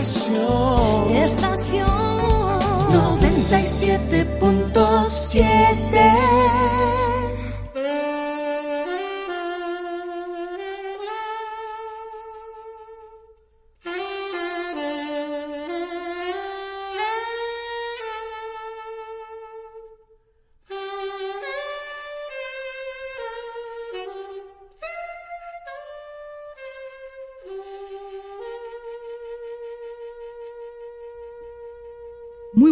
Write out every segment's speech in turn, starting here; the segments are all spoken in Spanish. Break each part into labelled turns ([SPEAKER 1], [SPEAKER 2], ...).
[SPEAKER 1] estación.
[SPEAKER 2] Estación
[SPEAKER 1] 97.7.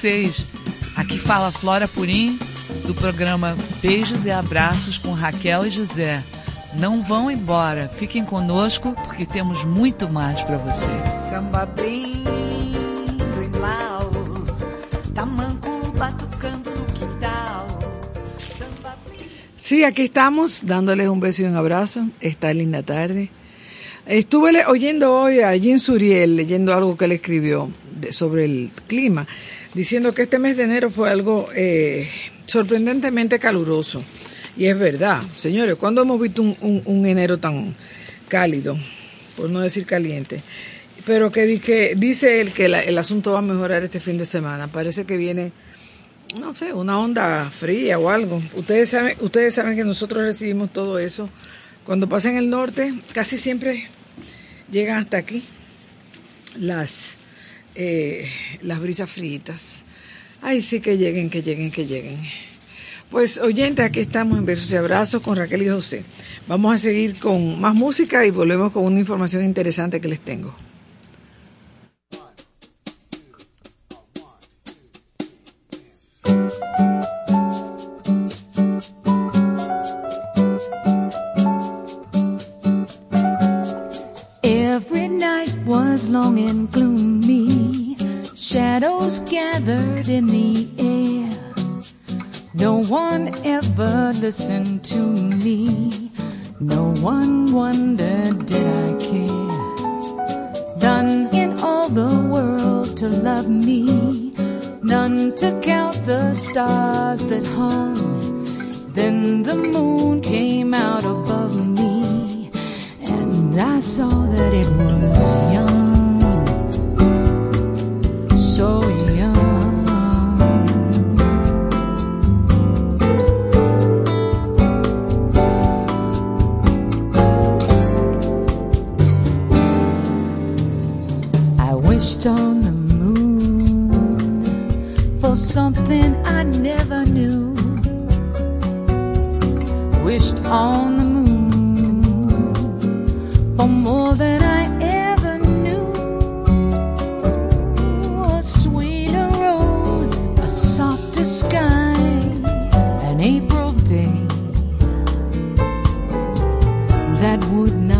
[SPEAKER 3] Vocês? Aqui fala Flora Purim, do programa Beijos e Abraços com Raquel e José. Não vão embora, fiquem conosco porque temos muito mais para você.
[SPEAKER 1] Samba bem tamanco batucando no quintal.
[SPEAKER 4] Sí, aquí estamos dándoles un beso y un abrazo esta linda tarde. Estuve oyendo hoy a Jean Suriel leyendo algo que él escribió sobre el clima, diciendo que este mes de enero fue algo eh, sorprendentemente caluroso. Y es verdad, señores, ¿cuándo hemos visto un, enero tan cálido? Por no decir caliente. Pero que, dice él que el asunto va a mejorar este fin de semana. Parece que viene, no sé, una onda fría o algo. Ustedes saben, ustedes saben que nosotros recibimos todo eso. Cuando pasa en el norte, casi siempre llegan hasta aquí las, eh, las brisas fritas. Ay, sí que lleguen, que lleguen, que lleguen. Pues oyentes, aquí estamos en Besos y Abrazos con Raquel y José. Vamos a seguir con más música y volvemos con una información interesante que les tengo.
[SPEAKER 5] Every night was long and gloomy. Shadows gathered in the air. No one ever listened to me. No one wondered did I care. None in all the world to love me. None to count the stars that hung. Then the moon came out above me. And I saw that it was young. So young. I wished on the moon for something I never knew. Wished on the moon for more than I an April day that would stars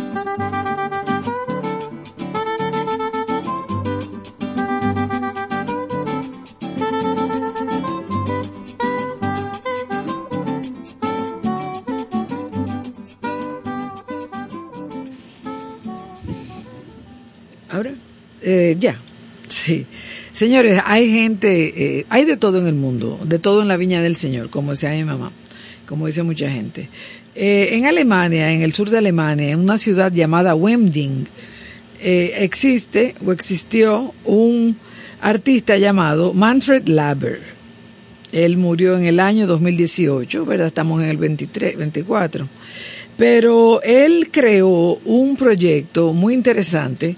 [SPEAKER 4] Eh, ya, sí. Señores, hay gente, eh, hay de todo en el mundo, de todo en la viña del Señor, como decía mi mamá, como dice mucha gente. Eh, en Alemania, en el sur de Alemania, en una ciudad llamada Wemding, existe o existió un artista llamado Manfred Laber. Él murió en el año 2018, ¿verdad? Estamos en el 23, 24. Pero él creó un proyecto muy interesante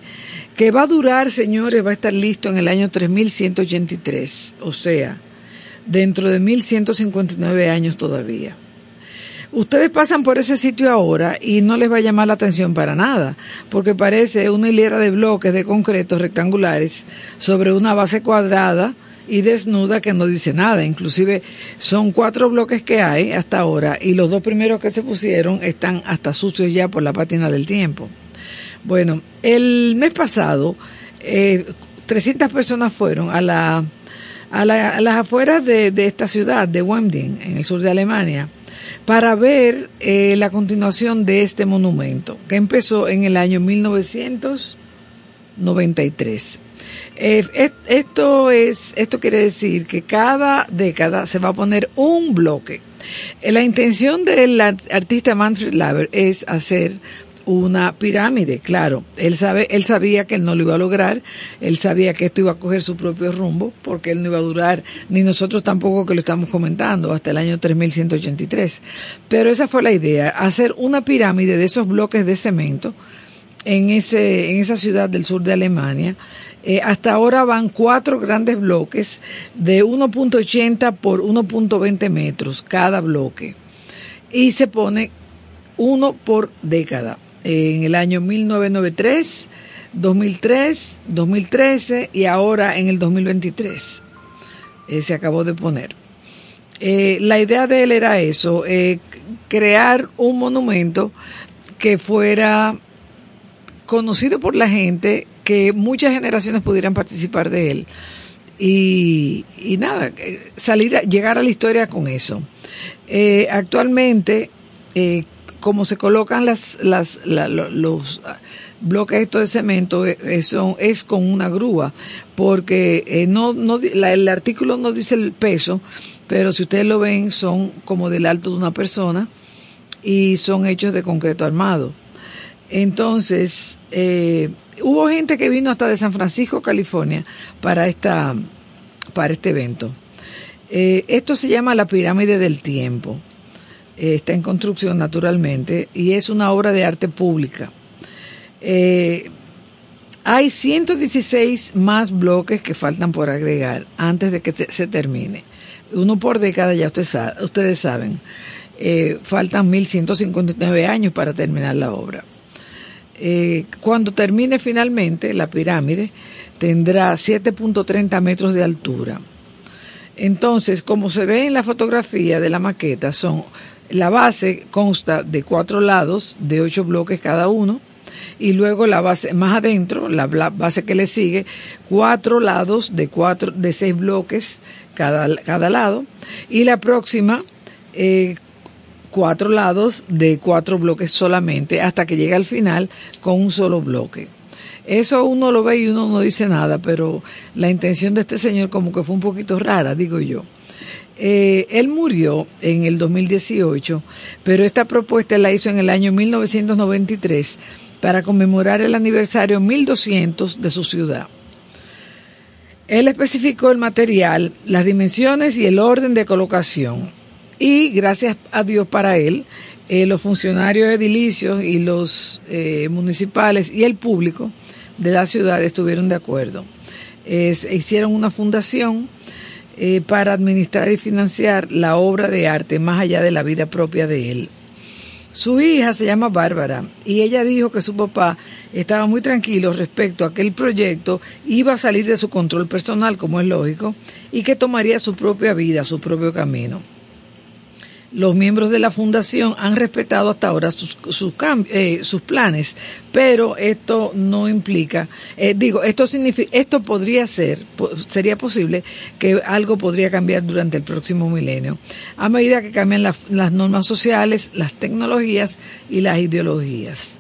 [SPEAKER 4] que va a durar, señores, va a estar listo en el año 3183, o sea, dentro de 1159 años todavía. Ustedes pasan por ese sitio ahora y no les va a llamar la atención para nada, porque parece una hilera de bloques de concreto rectangulares sobre una base cuadrada y desnuda que no dice nada. Inclusive son cuatro bloques que hay hasta ahora y los dos primeros que se pusieron están hasta sucios ya por la pátina del tiempo. Bueno, el mes pasado eh, 300 personas fueron a, la, a, la- a las afueras de, esta ciudad, de Wemding, en el sur de Alemania, para ver eh, la continuación de este monumento, que empezó en el año 1993. Eh, esto es, esto quiere decir que cada década se va a poner un bloque. Eh, La intención del ar- artista Manfred Laber es hacer una pirámide, claro. Él sabe, él sabía que él no lo iba a lograr, él sabía que esto iba a coger su propio rumbo, porque él no iba a durar, ni nosotros tampoco que lo estamos comentando, hasta el año 3183. Pero esa fue la idea, hacer una pirámide de esos bloques de cemento en ese, en esa ciudad del sur de Alemania. Eh, hasta ahora van cuatro grandes bloques de 1.80 por 1.20 metros cada bloque. Y se pone uno por década. En el año 1993, 2003, 2013 y ahora en el 2023. Eh, se acabó de poner. Eh, la idea de él era eso, eh, crear un monumento que fuera conocido por la gente, que muchas generaciones pudieran participar de él. Y, nada, salir llegar a la historia con eso. Actualmente, como se colocan las, las, la- lo- los bloques estos de cemento, eh, eh, es con una grúa, porque eh, el artículo no dice el peso, pero si ustedes lo ven, son como del alto de una persona y son hechos de concreto armado. Entonces, hubo gente que vino hasta de San Francisco, California, para esta, para este evento. Esto se llama la pirámide del tiempo. Eh, está en construcción naturalmente y es una obra de arte pública. Eh, hay 116 más bloques que faltan por agregar antes de que se termine. Uno por década, ya usted ustedes saben. Eh, faltan 1159 años para terminar la obra. Eh, cuando termine finalmente, la pirámide tendrá 7.30 metros de altura. Entonces, como se ve en la fotografía de la maqueta, son la base consta de cuatro lados de ocho bloques cada uno y luego la base más adentro, la base que le sigue, cuatro lados de cuatro de seis bloques cada, cada lado y la próxima eh, cuatro lados de cuatro bloques solamente hasta que llega al final con un solo bloque. Eso uno lo ve y uno no dice nada, pero la intención de este señor como que fue un poquito rara, digo yo. Eh, él murió en el 2018, pero esta propuesta la hizo en el año 1993 para conmemorar el aniversario 1200 de su ciudad. Él especificó el material, las dimensiones y el orden de colocación. Y gracias a Dios para él, eh, los funcionarios edilicios y los eh, municipales y el público de la ciudad estuvieron de acuerdo. Hicieron una fundación eh, para administrar y financiar la obra de arte más allá de la vida propia de él. Su hija se llama Bárbara y ella dijo que su papá estaba muy tranquilo respecto a que el proyecto iba a salir de su control personal, como es lógico, y que tomaría su propia vida, su propio camino los miembros de la fundación han respetado hasta ahora sus, sus, eh, sus planes, pero esto no implica, eh, digo, esto significa, esto podría ser, sería posible que algo podría cambiar durante el próximo milenio, a medida que cambian las normas sociales, las tecnologías y las ideologías.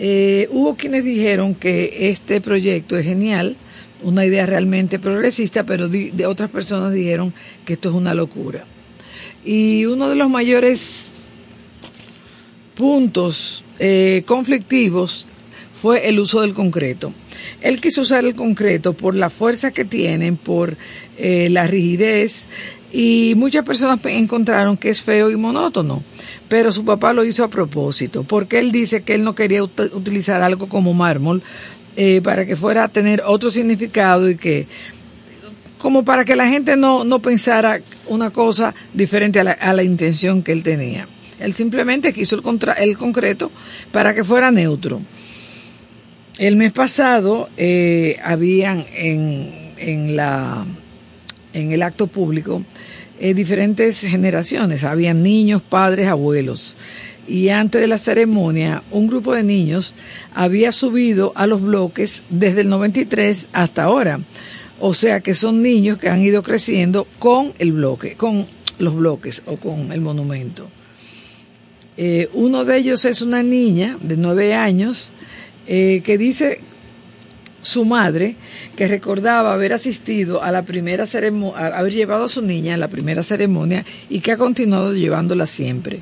[SPEAKER 4] Eh, hubo quienes dijeron que este proyecto es genial, una idea realmente progresista, pero de otras personas dijeron que esto es una locura. Y uno de los mayores puntos eh, conflictivos fue el uso del concreto. Él quiso usar el concreto por la fuerza que tienen, por eh, la rigidez, y muchas personas encontraron que es feo y monótono, pero su papá lo hizo a propósito, porque él dice que él no quería utilizar algo como mármol eh, para que fuera a tener otro significado y que como para que la gente no, no pensara una cosa diferente a la, a la, intención que él tenía. Él simplemente quiso el, contra, el concreto para que fuera neutro. El mes pasado eh, habían en, en, la, en el acto público eh, diferentes generaciones, habían niños, padres, abuelos. Y antes de la ceremonia, un grupo de niños había subido a los bloques desde el 93 hasta ahora o sea que son niños que han ido creciendo con el bloque, con los bloques o con el monumento. Eh, uno de ellos es una niña de nueve años eh, que dice su madre que recordaba haber asistido a la primera ceremonia, haber llevado a su niña a la primera ceremonia y que ha continuado llevándola siempre.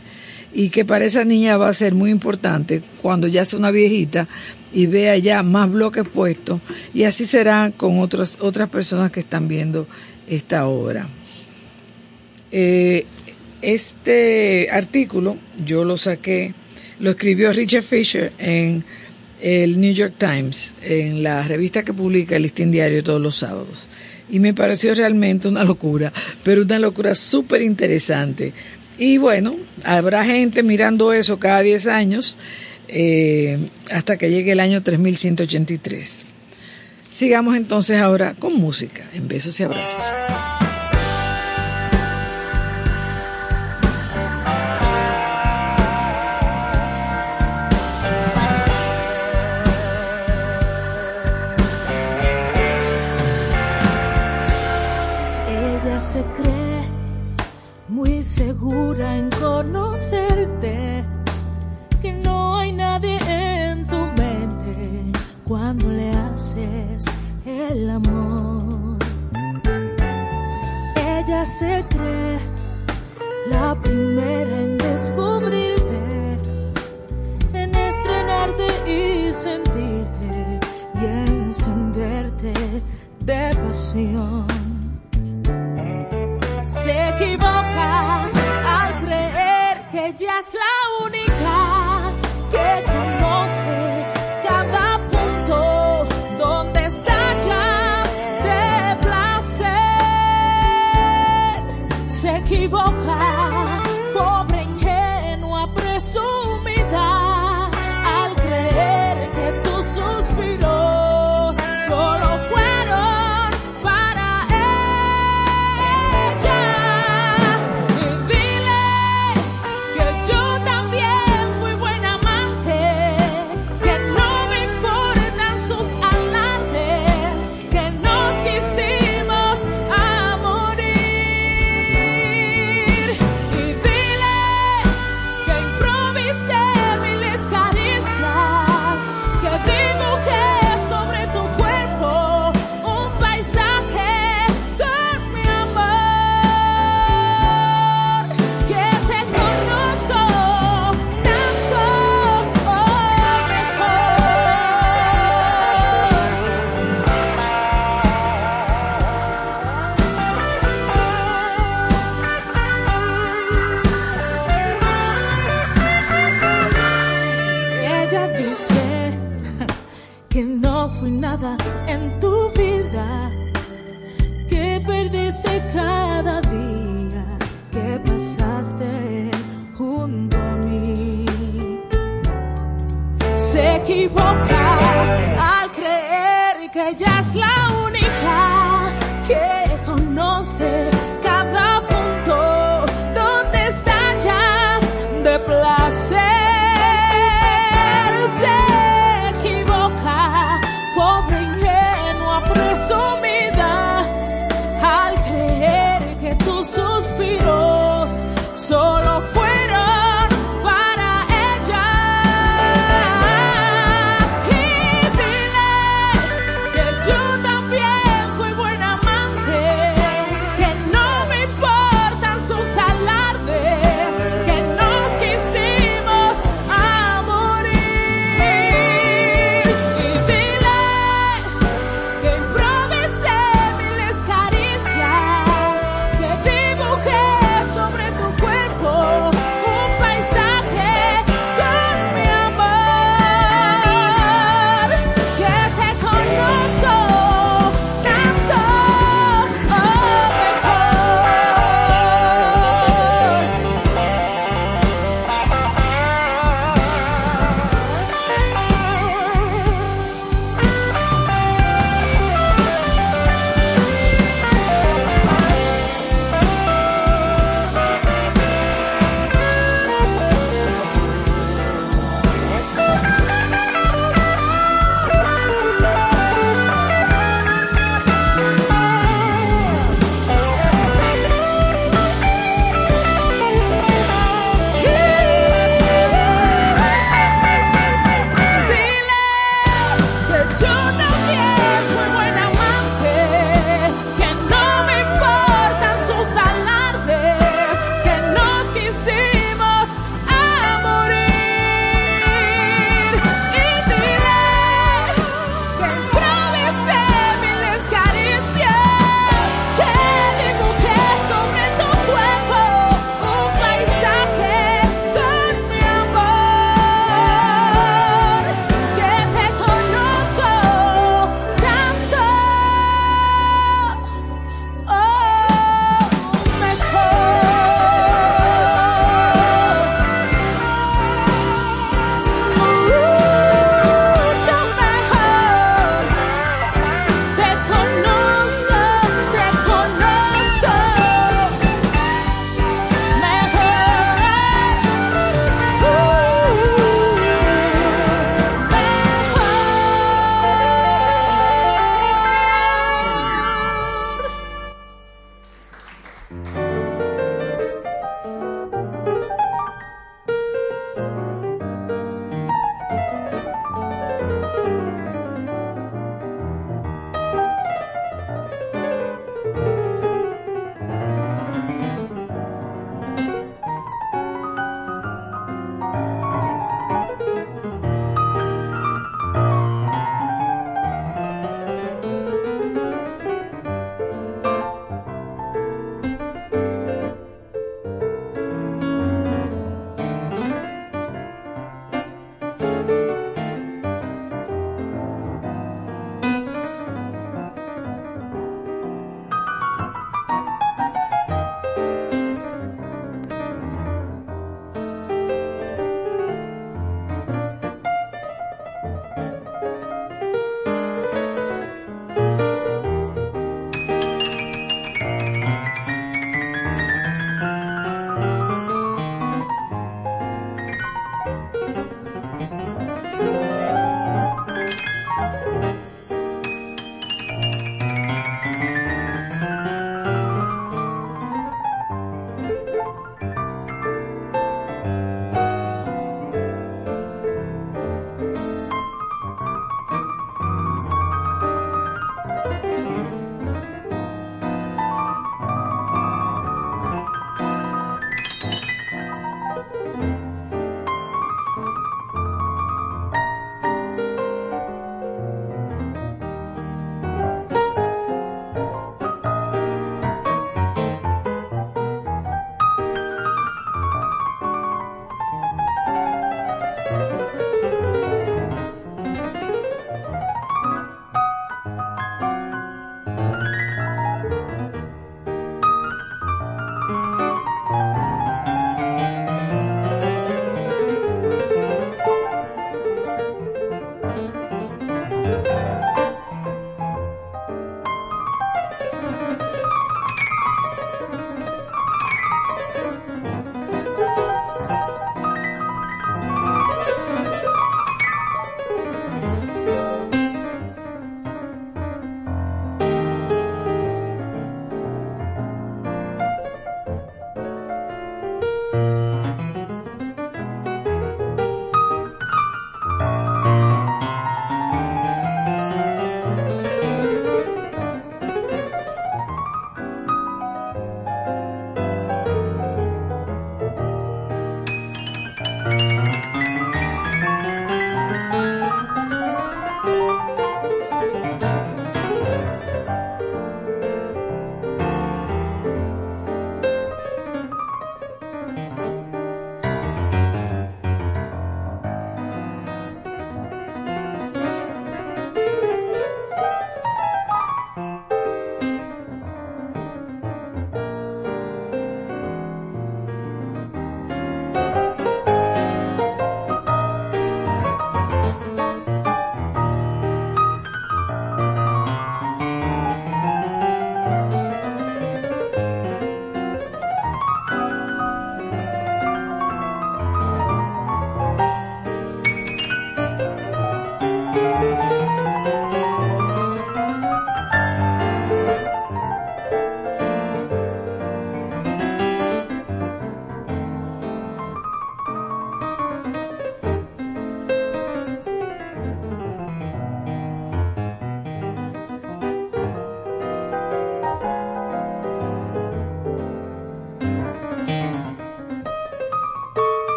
[SPEAKER 4] Y que para esa niña va a ser muy importante cuando ya sea una viejita y vea ya más bloques puestos y así será con otras otras personas que están viendo esta obra. Eh, este artículo yo lo saqué, lo escribió Richard Fisher en el New York Times, en la revista que publica el listín diario todos los sábados. Y me pareció realmente una locura, pero una locura súper interesante. Y bueno, habrá gente mirando eso cada 10 años eh, hasta que llegue el año 3183. Sigamos entonces ahora con música, en besos y abrazos.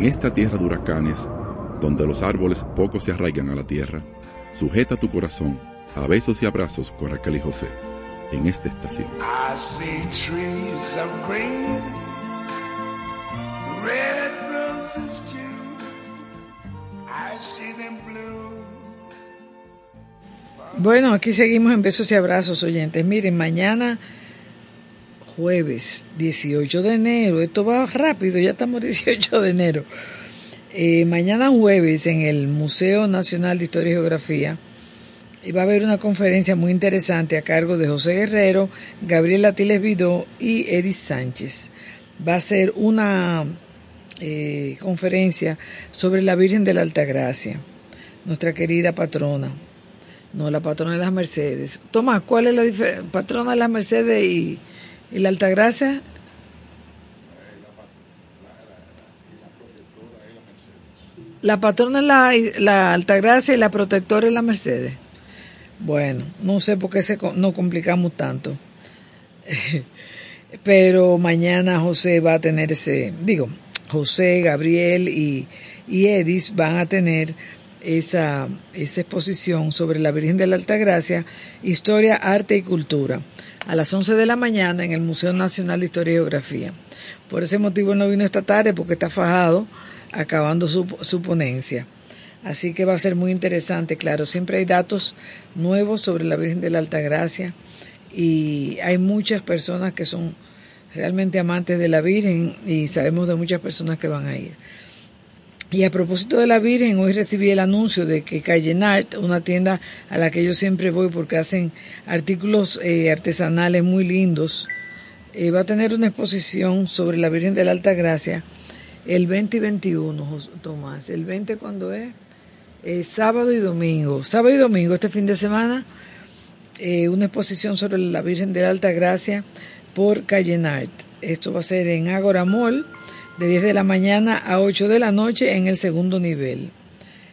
[SPEAKER 5] En
[SPEAKER 6] esta tierra de huracanes, donde los árboles poco se arraigan a la tierra, sujeta tu corazón a besos y abrazos con Raquel y José en esta estación.
[SPEAKER 7] I see trees of green, red roses too. I see them blue.
[SPEAKER 4] Bueno, aquí seguimos en besos y abrazos, oyentes. Miren, mañana jueves 18 de enero, esto va rápido, ya estamos 18 de enero. Eh, mañana jueves en el Museo Nacional de Historia y Geografía y va a haber una conferencia muy interesante a cargo de José Guerrero, Gabriel Atiles Vidó y Edith Sánchez. Va a ser una eh, conferencia sobre la Virgen de la Altagracia, nuestra querida patrona. No, la patrona de las Mercedes. Tomás, ¿cuál es la diferencia? Patrona de las Mercedes y, y la Altagracia. La patrona es la, la Altagracia y la protectora es la Mercedes. Bueno, no sé por qué se, no complicamos tanto. Pero mañana José va a tener ese, digo, José, Gabriel y, y Edis van a tener esa, esa exposición sobre la Virgen de la Altagracia, Historia, Arte y Cultura, a las 11 de la mañana en el Museo Nacional de Historia y Geografía. Por ese motivo no vino esta tarde porque está fajado acabando su, su ponencia. Así que va a ser muy interesante, claro. Siempre hay datos nuevos sobre la Virgen de la Altagracia y hay muchas personas que son realmente amantes de la Virgen y sabemos de muchas personas que van a ir. Y a propósito de la Virgen, hoy recibí el anuncio de que Art, una tienda a la que yo siempre voy porque hacen artículos eh, artesanales muy lindos, eh, va a tener una exposición sobre la Virgen de la Altagracia el 20 y 21, Tomás. ¿El 20 cuándo es? Sábado y domingo. Sábado y domingo, este fin de semana, eh, una exposición sobre la Virgen de la Alta Gracia por Callenart. Esto va a ser en Agora Mall, de 10 de la mañana a 8 de la noche en el segundo nivel.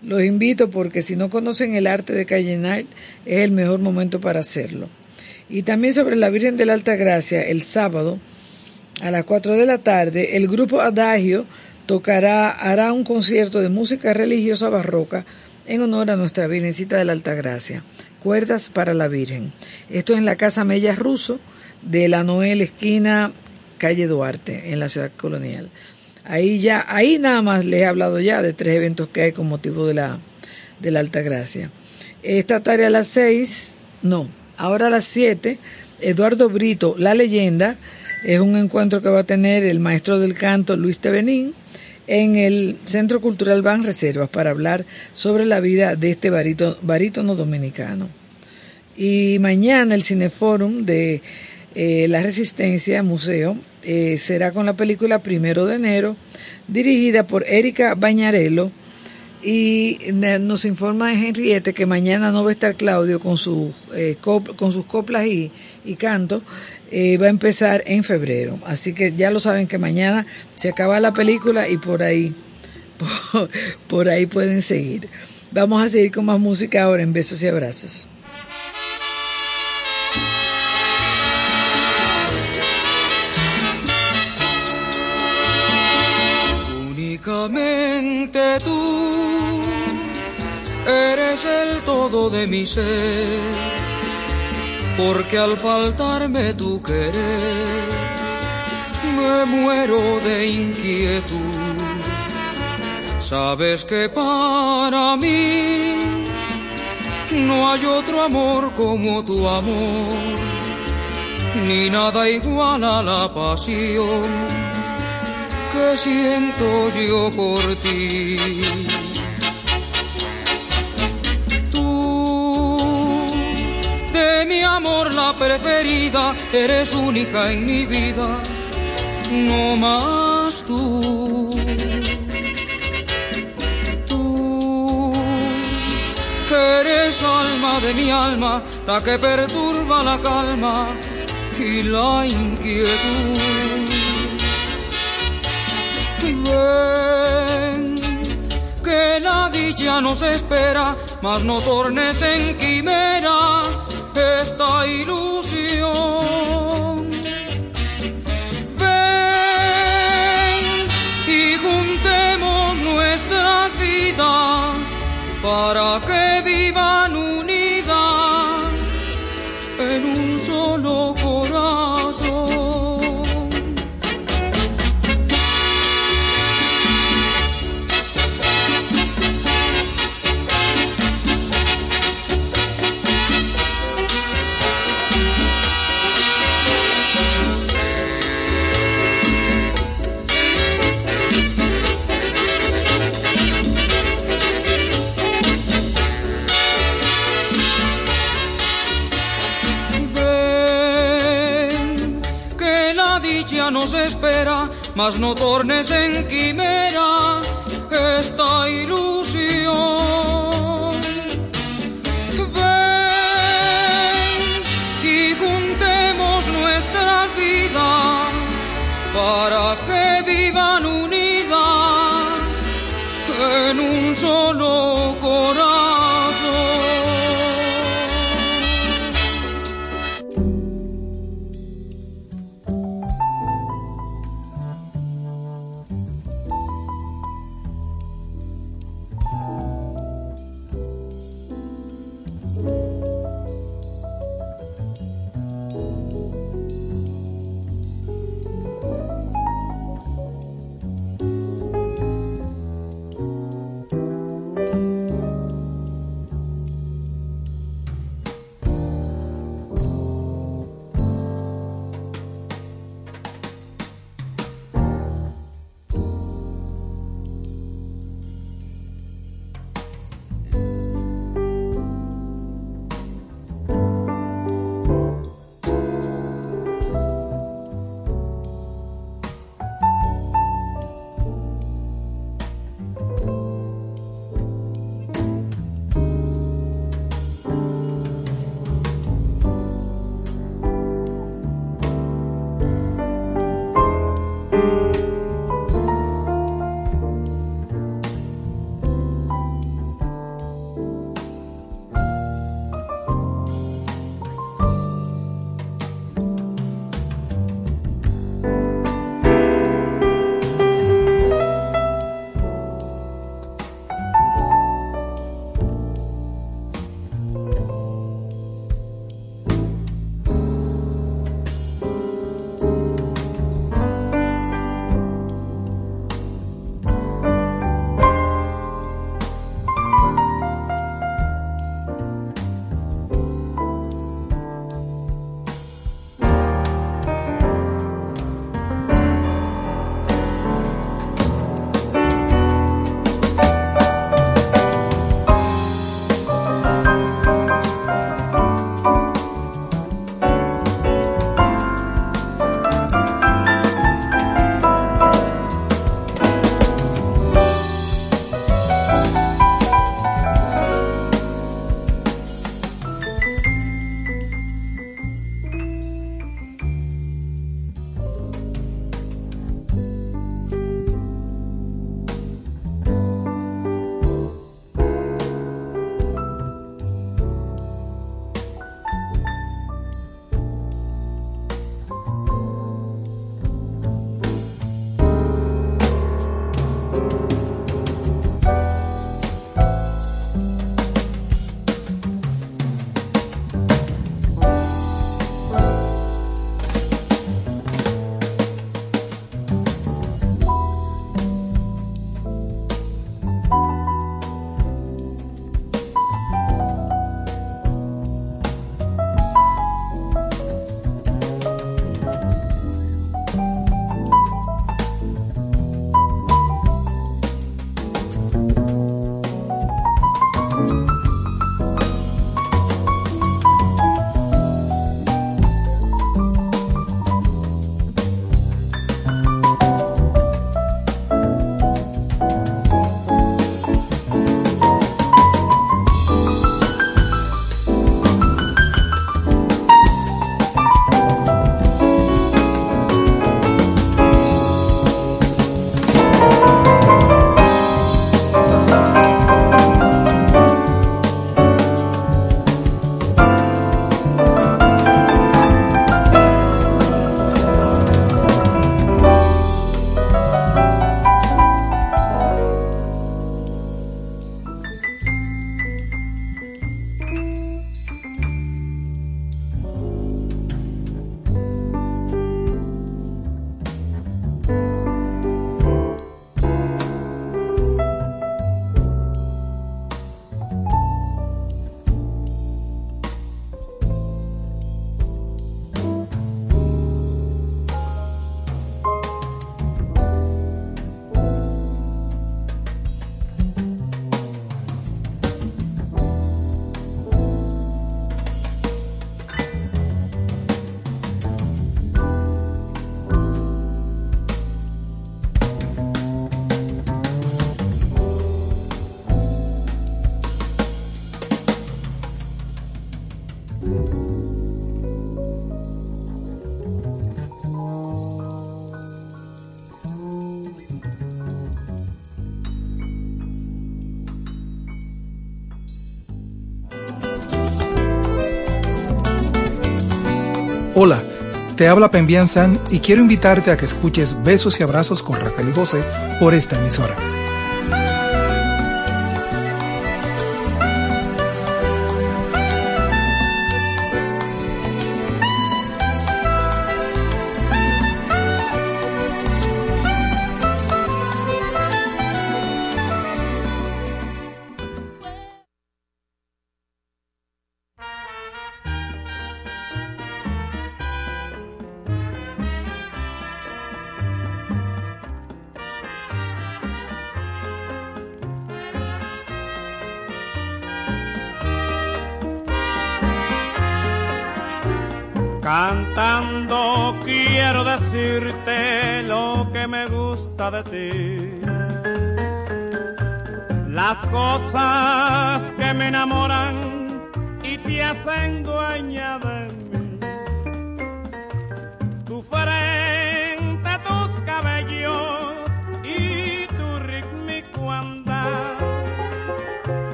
[SPEAKER 4] Los invito porque si no conocen el arte de Callenart, es el mejor momento para hacerlo. Y también sobre la Virgen de la Alta Gracia, el sábado, a las 4 de la tarde, el grupo Adagio tocará, hará un concierto de música religiosa barroca en honor a nuestra Virgencita de la Altagracia. Cuerdas para la Virgen. Esto es en la Casa Mella Ruso de la Noel esquina calle Duarte, en la ciudad colonial. Ahí ya, ahí nada más les he hablado ya de tres eventos que hay con motivo de la, de la Altagracia. Esta tarde a las seis, no, ahora a las siete, Eduardo Brito, La Leyenda, es un encuentro que va a tener el maestro del canto Luis Tevenín en el Centro Cultural Ban Reservas para hablar sobre la vida de este barítono, dominicano. Y mañana el Cineforum de eh, La Resistencia Museo eh, será con la película Primero de Enero, dirigida por Erika Bañarello. Y nos informa Henriette que mañana no va a estar Claudio con, sus eh, sus coplas y, y canto, eh, va a empezar en febrero. Así que ya lo saben que mañana se acaba la película y por ahí, por, ahí pueden seguir. Vamos a seguir con más música ahora en besos y abrazos.
[SPEAKER 8] Únicamente tú eres el todo de mi ser porque al faltarme tu querer me muero de inquietud. Sabes que para mí no hay otro amor como tu amor, ni nada igual a la pasión que siento yo por ti. mi amor la preferida, eres única en mi vida, no más tú. Tú, eres alma de mi alma, la que perturba la calma y la inquietud siguen, que la villa nos espera, mas no tornes en quimera esta ilusión. Ven y juntemos nuestras vidas para que vivan unidas en un solo corazón. Mas no tornes en quimera esta ilusión. Ven y juntemos nuestras vidas para
[SPEAKER 9] Te habla Pembian San y quiero invitarte a que escuches Besos y Abrazos con Raquel y José por esta emisora.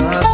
[SPEAKER 10] love.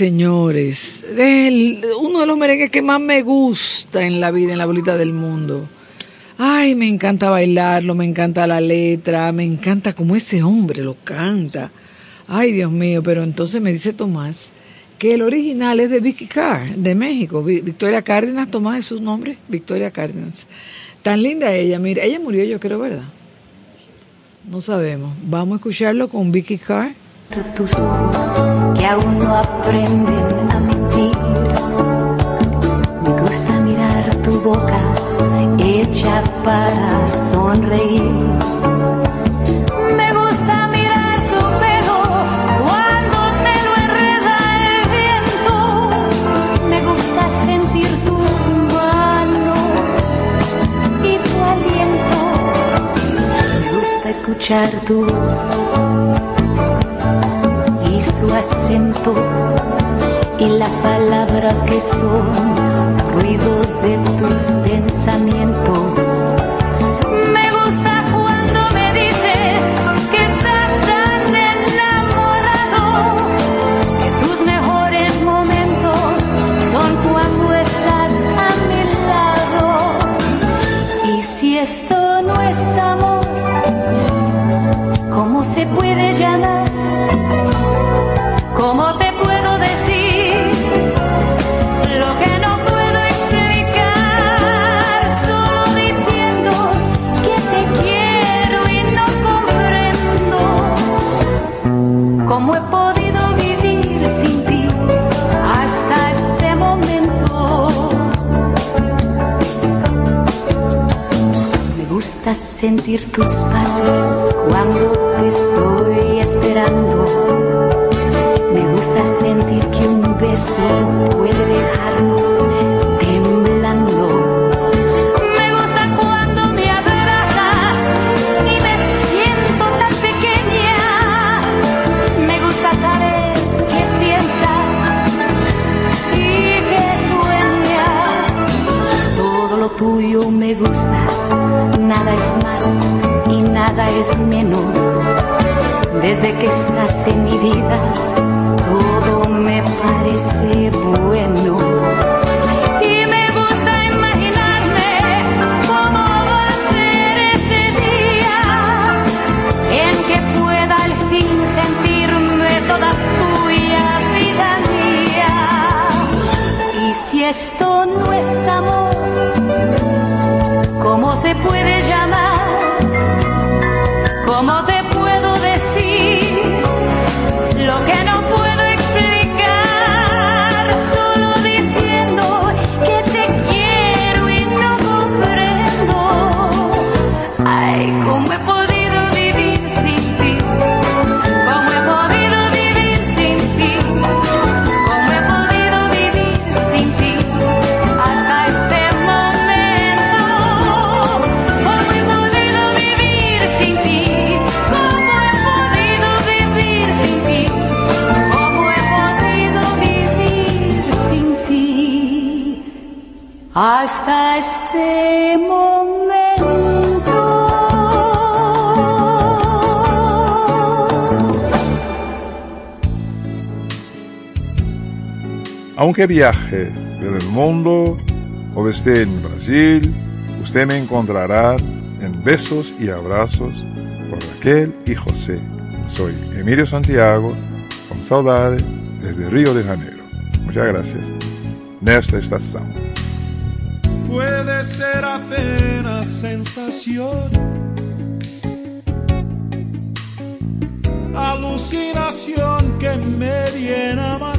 [SPEAKER 10] señores, el, uno de los merengues que más me gusta en la vida, en la bolita del mundo. Ay, me encanta bailarlo, me encanta la letra, me encanta como ese hombre lo canta. Ay, Dios mío, pero entonces me dice Tomás que el original es de Vicky Carr, de México. Victoria Cárdenas, Tomás es su nombre, Victoria Cárdenas. Tan linda ella, mira, ella murió yo creo, ¿verdad? No sabemos. Vamos a escucharlo con Vicky Carr
[SPEAKER 11] tus ojos que aún no aprenden a mentir. Me gusta mirar tu boca hecha para sonreír. Me gusta mirar tu pelo cuando te lo enreda el viento. Me gusta sentir tus manos y tu aliento. Me gusta escuchar tu voz acento y las palabras que son ruidos de tus pensamientos. Me gusta cuando me dices que estás tan enamorado, que tus mejores momentos son cuando estás a mi lado. Y si esto no es amor, ¿cómo se puede llamar? Sentir tus pasos cuando te estoy esperando. Me gusta sentir que un beso
[SPEAKER 12] Aunque viaje por el mundo o esté en Brasil, usted me encontrará en besos y abrazos por Raquel y José. Soy Emilio Santiago, con saudade desde Río de Janeiro. Muchas gracias. Nesta estação.
[SPEAKER 13] Puede ser apenas sensación, alucinación que me viene a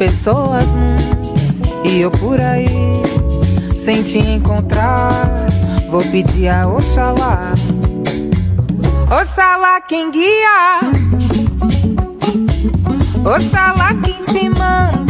[SPEAKER 14] pessoas muitas. E eu por aí, sem te encontrar. Vou pedir a Oxalá. Oxalá quem guia. Oxalá quem te mandou.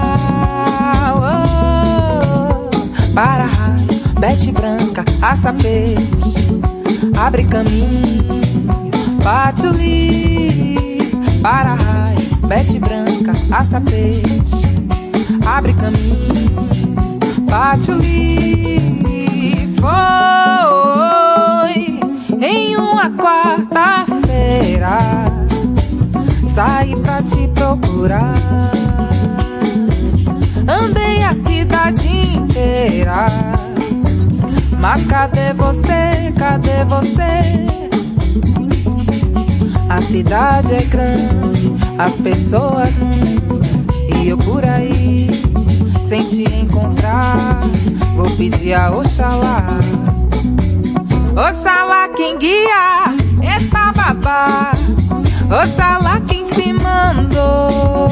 [SPEAKER 14] Para bete branca, aça peixe, abre caminho, patchouli. Para raio, bete branca, aça peixe, abre caminho, patchouli. Foi em uma quarta-feira saí pra te procurar. Andei a cidade inteira. Mas cadê você? Cadê você? A cidade é grande, as pessoas muitas. E eu por aí, sem te encontrar. Vou pedir a Oxalá. Oxalá quem guia, eita babá. Oxalá quem te mandou.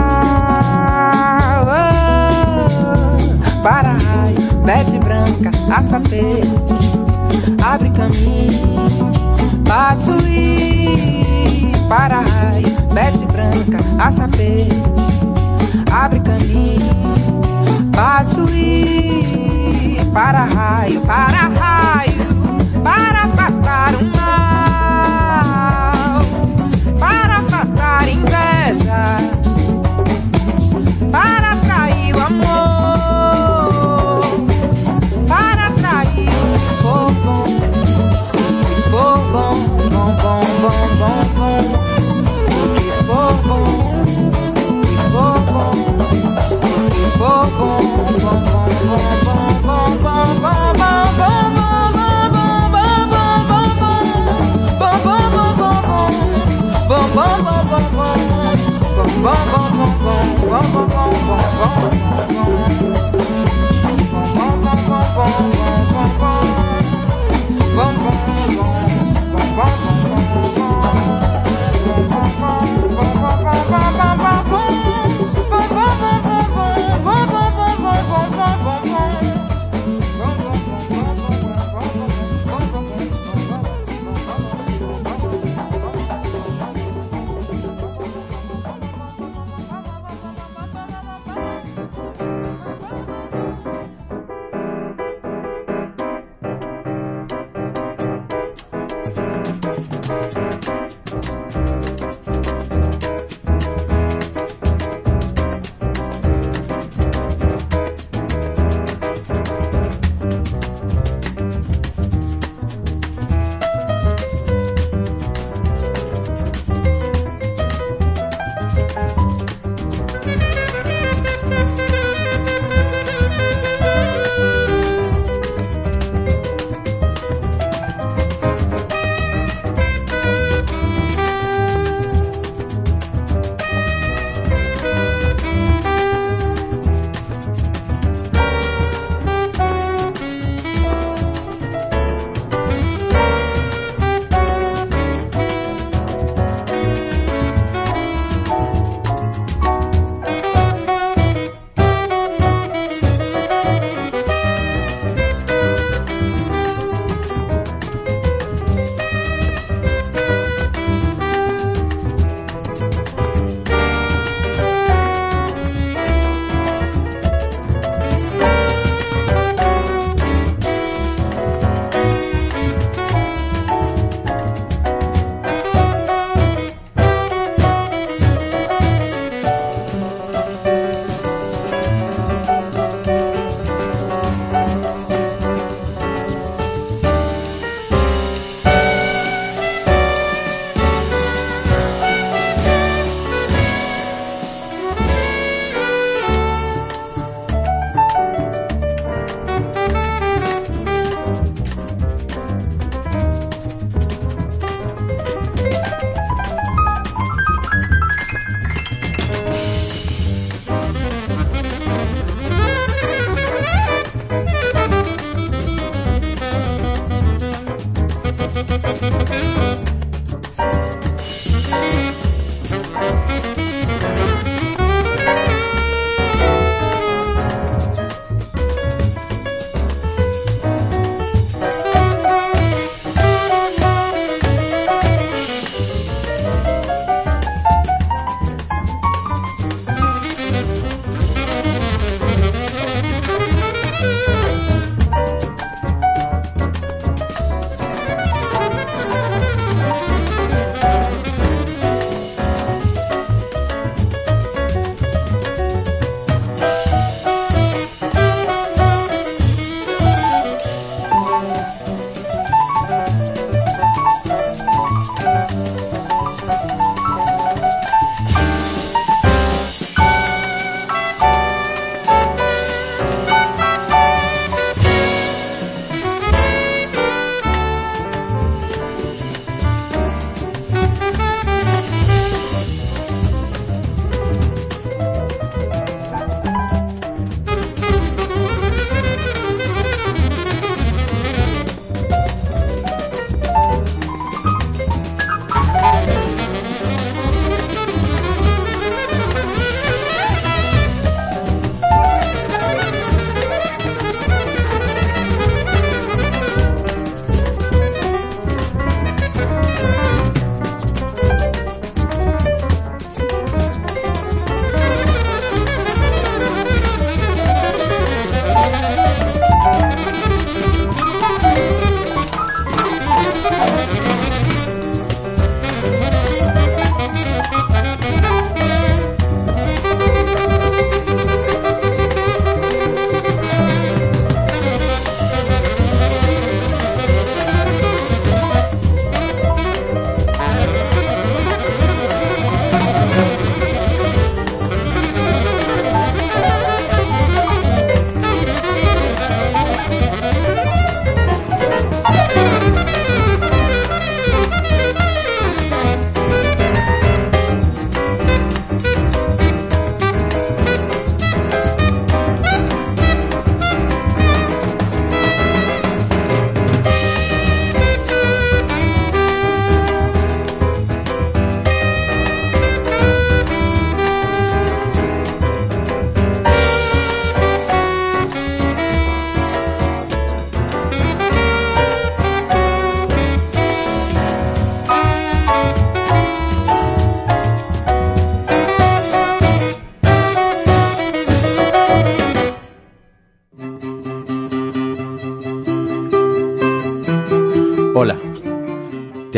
[SPEAKER 14] Bete branca, peixe, abre caminho, patchouli. Para raio, bete branca, peixe, abre caminho, patchouli. Para raio, para raio, para afastar o mal, para afastar inveja, para atrair o amor,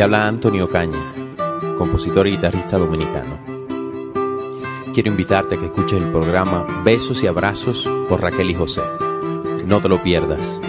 [SPEAKER 15] habla Antonio Caña, compositor y guitarrista dominicano. Quiero invitarte a que escuches el programa Besos y Abrazos con Raquel y José. No te lo pierdas.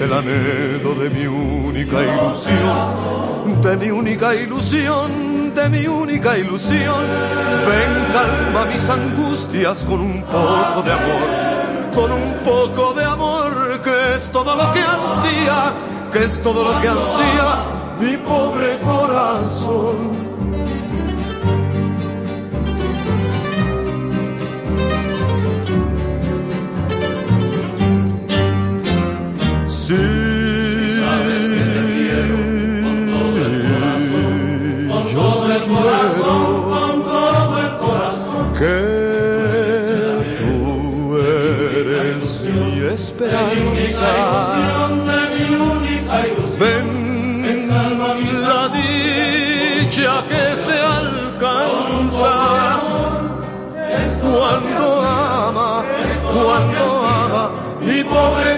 [SPEAKER 16] El anhelo de mi única ilusión, de mi única ilusión, de mi única ilusión. Ven, calma mis angustias con un poco de amor, con un poco de amor, que es todo lo que ansía, que es todo lo que ansía mi pobre corazón. Esperanza. Ven la dicha que se alcanza cuando ama, cuando ama mi pobre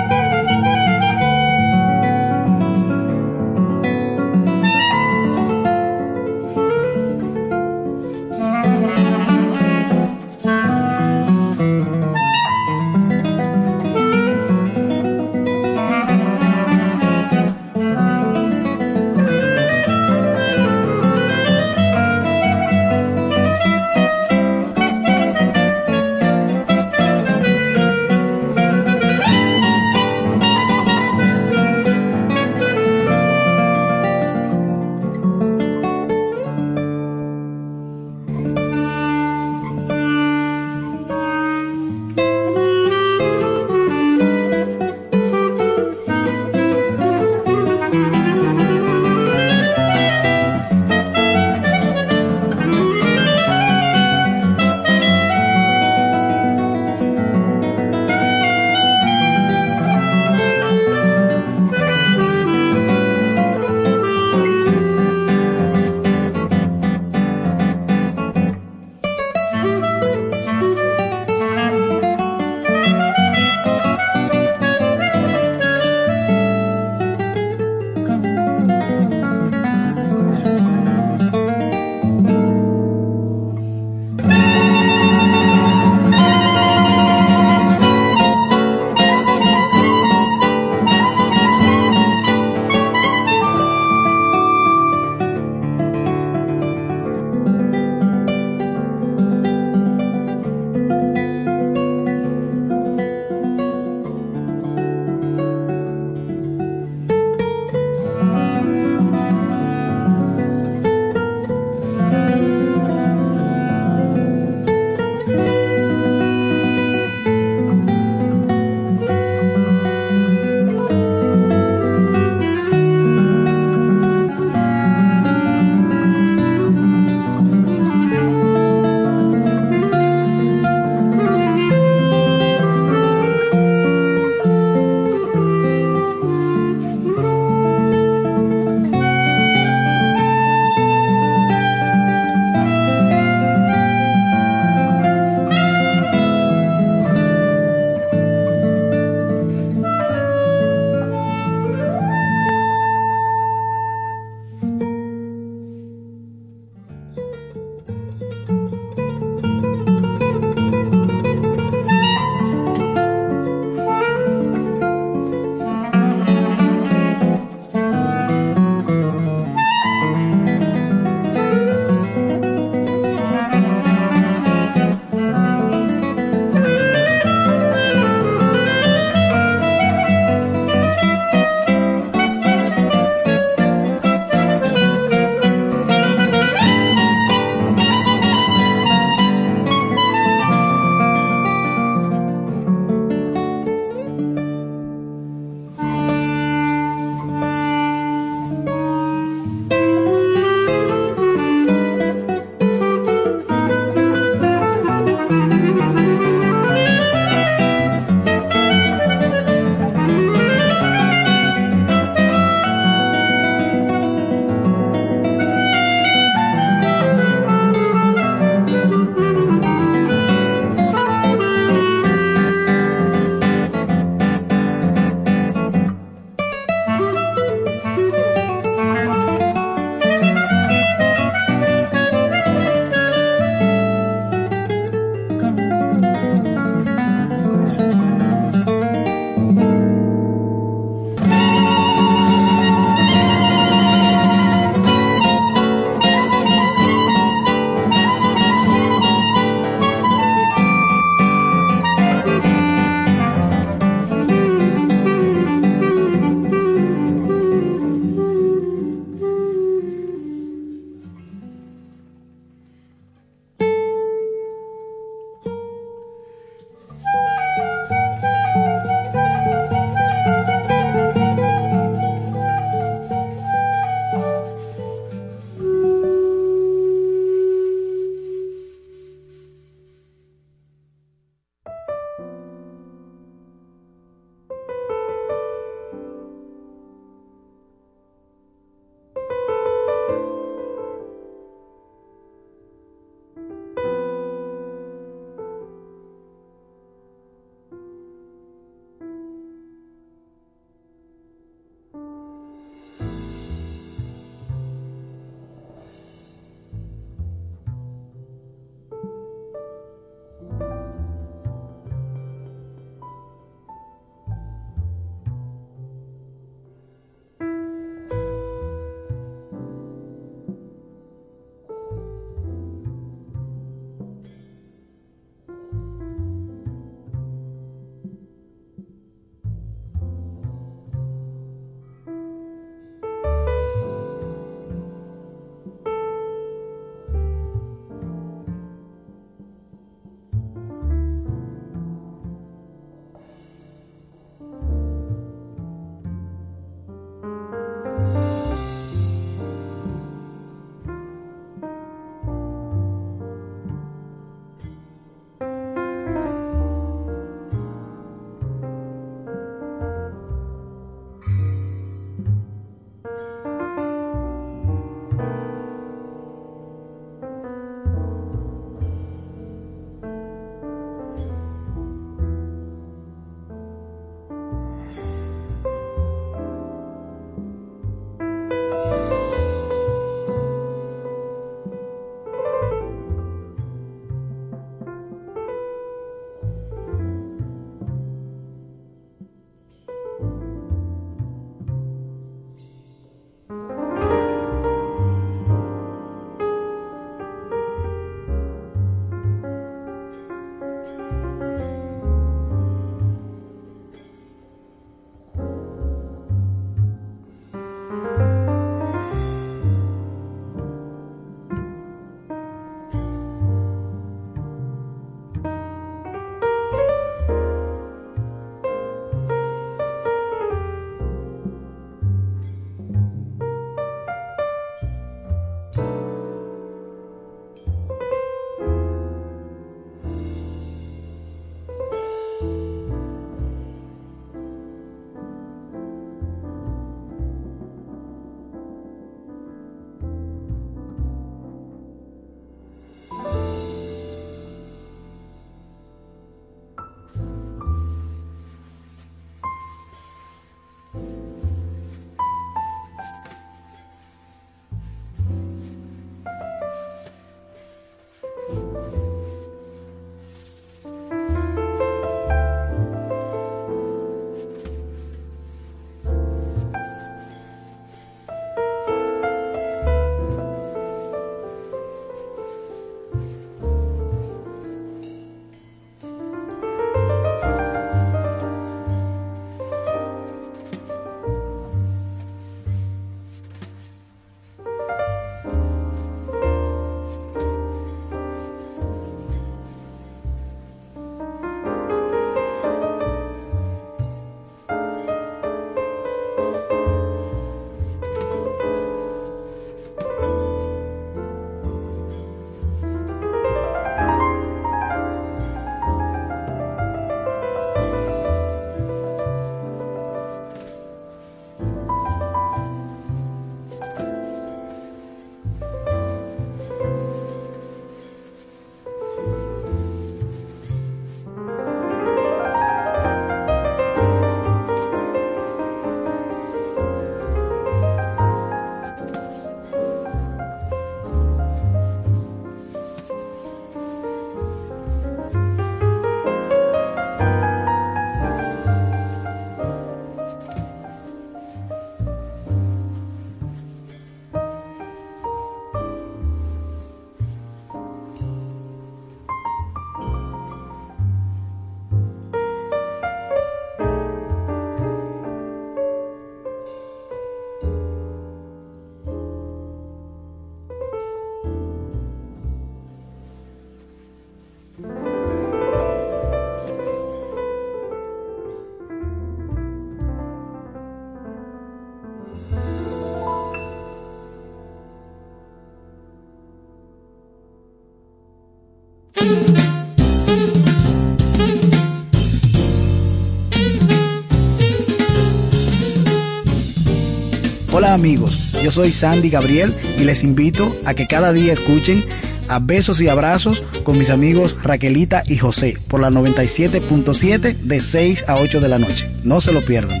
[SPEAKER 17] Hola amigos, yo soy Sandy Gabriel y les invito a que cada día escuchen a Besos y Abrazos con mis amigos Raquelita y José por la 97.7 de 6 a 8 de la noche. No se lo pierdan.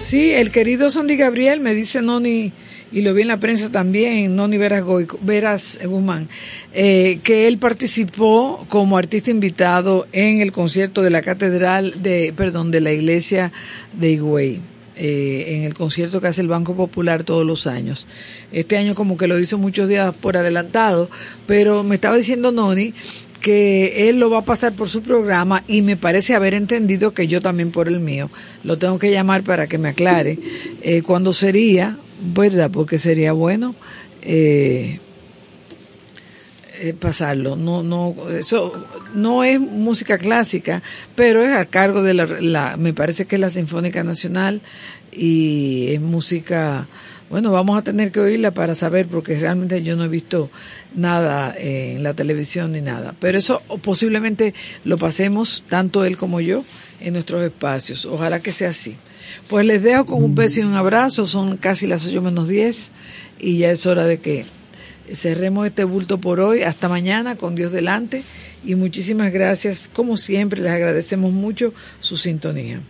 [SPEAKER 4] Sí, el querido Sandy Gabriel me dice Noni, y lo vi en la prensa también, Noni Veras, Goico- Veras Guzmán, eh, que él participó como artista invitado en el concierto de la catedral de, perdón, de la iglesia de Higüey. eh, en el concierto que hace el Banco Popular todos los años. Este año como que lo hizo muchos días por adelantado, pero me estaba diciendo Noni que él lo va a pasar por su programa y me parece haber entendido que yo también por el mío. Lo tengo que llamar para que me aclare eh, cuándo sería, ¿verdad? Porque sería bueno eh, eh, pasarlo. No, no, eso no es música clásica, pero es a cargo de la, la- me parece que es la Sinfónica Nacional y es música, bueno, vamos a tener que oírla para saber porque realmente yo no he visto nada en la televisión ni nada. Pero eso posiblemente lo pasemos tanto él como yo en nuestros espacios. Ojalá que sea así. Pues les dejo con un beso y un abrazo. Son casi las 8 menos 10 y ya es hora de que cerremos este bulto por hoy. Hasta mañana con Dios delante y muchísimas gracias. Como siempre, les agradecemos mucho su sintonía.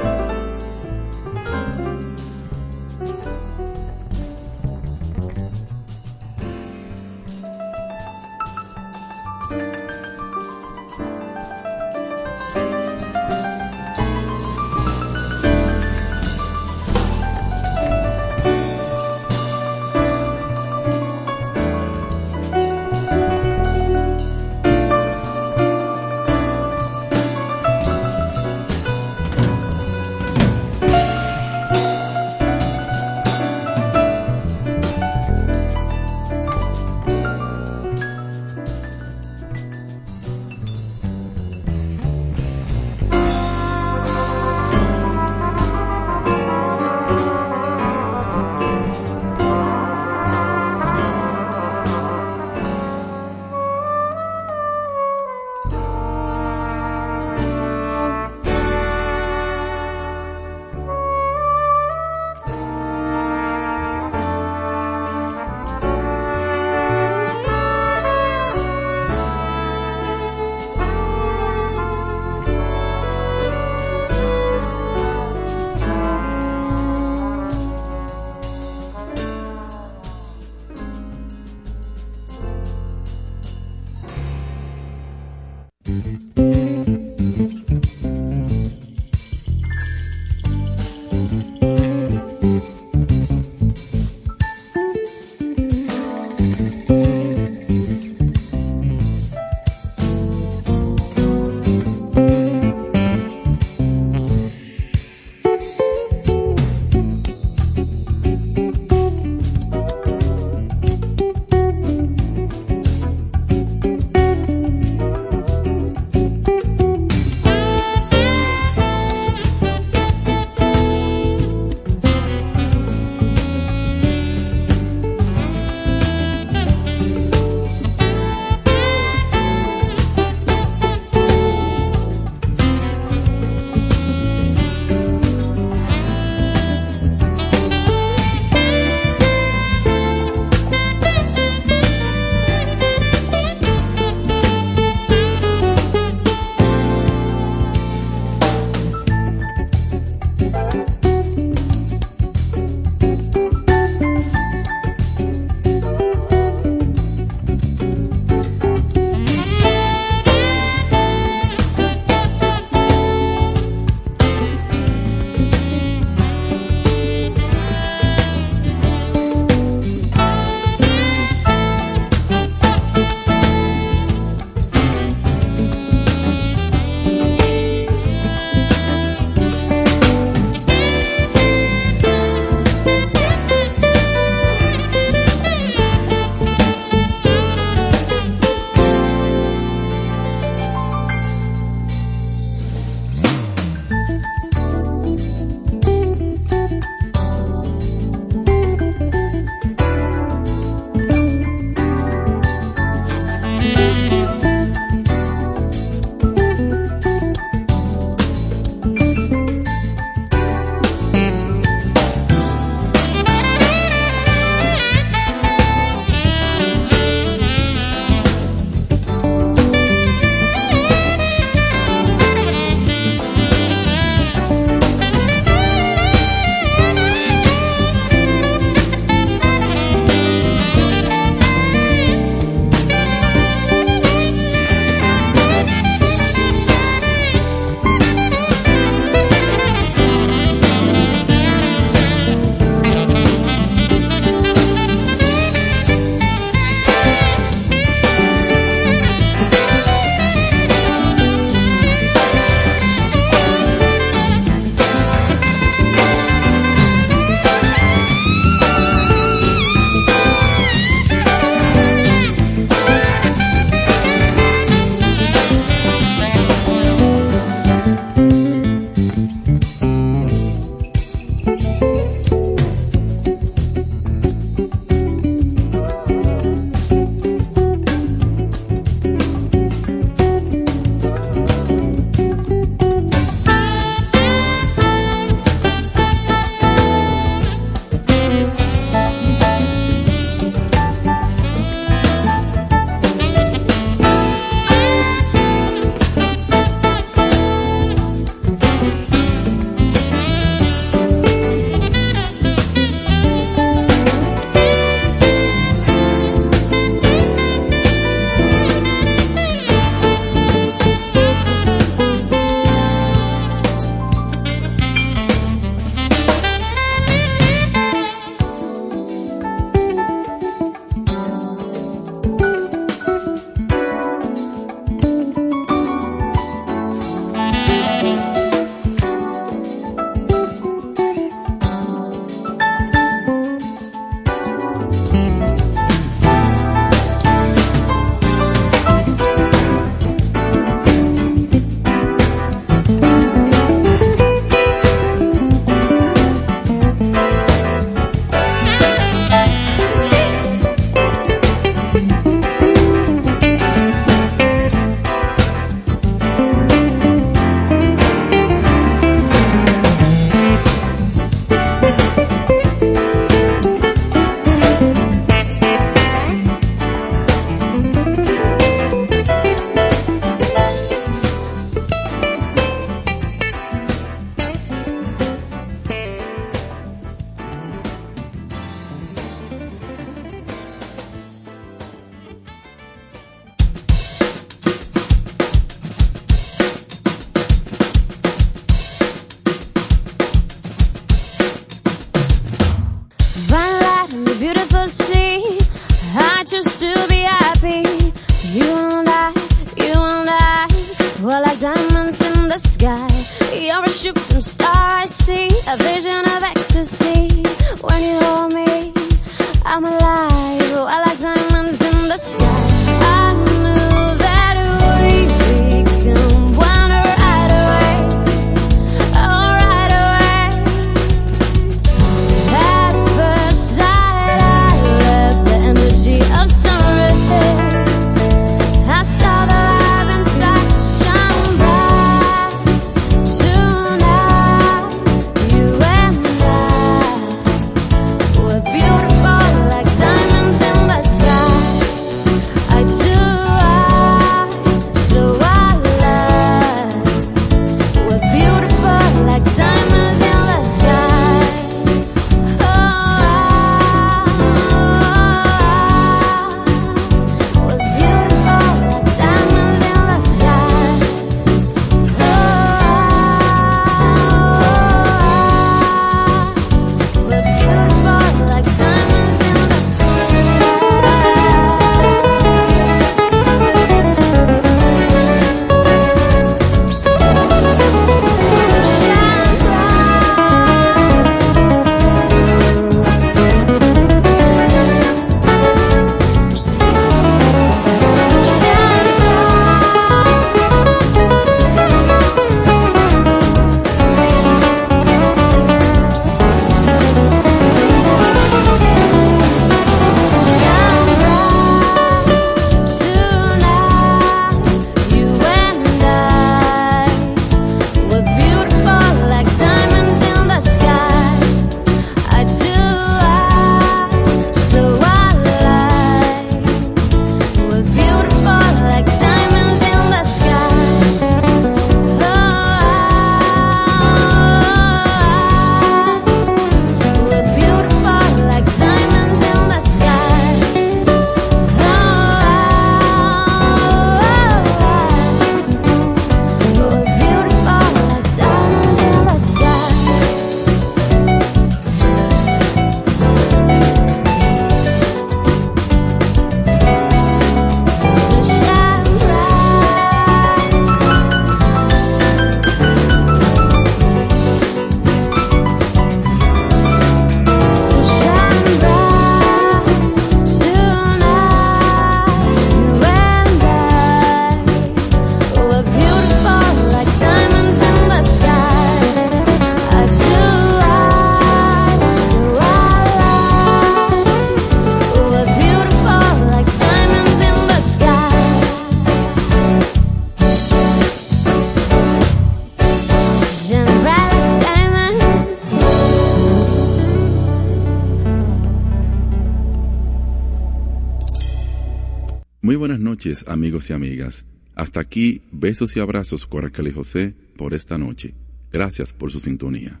[SPEAKER 6] amigos y amigas. Hasta aquí, besos y abrazos, Coracal José, por esta noche. Gracias por su sintonía.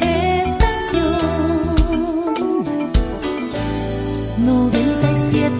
[SPEAKER 5] Estación 97.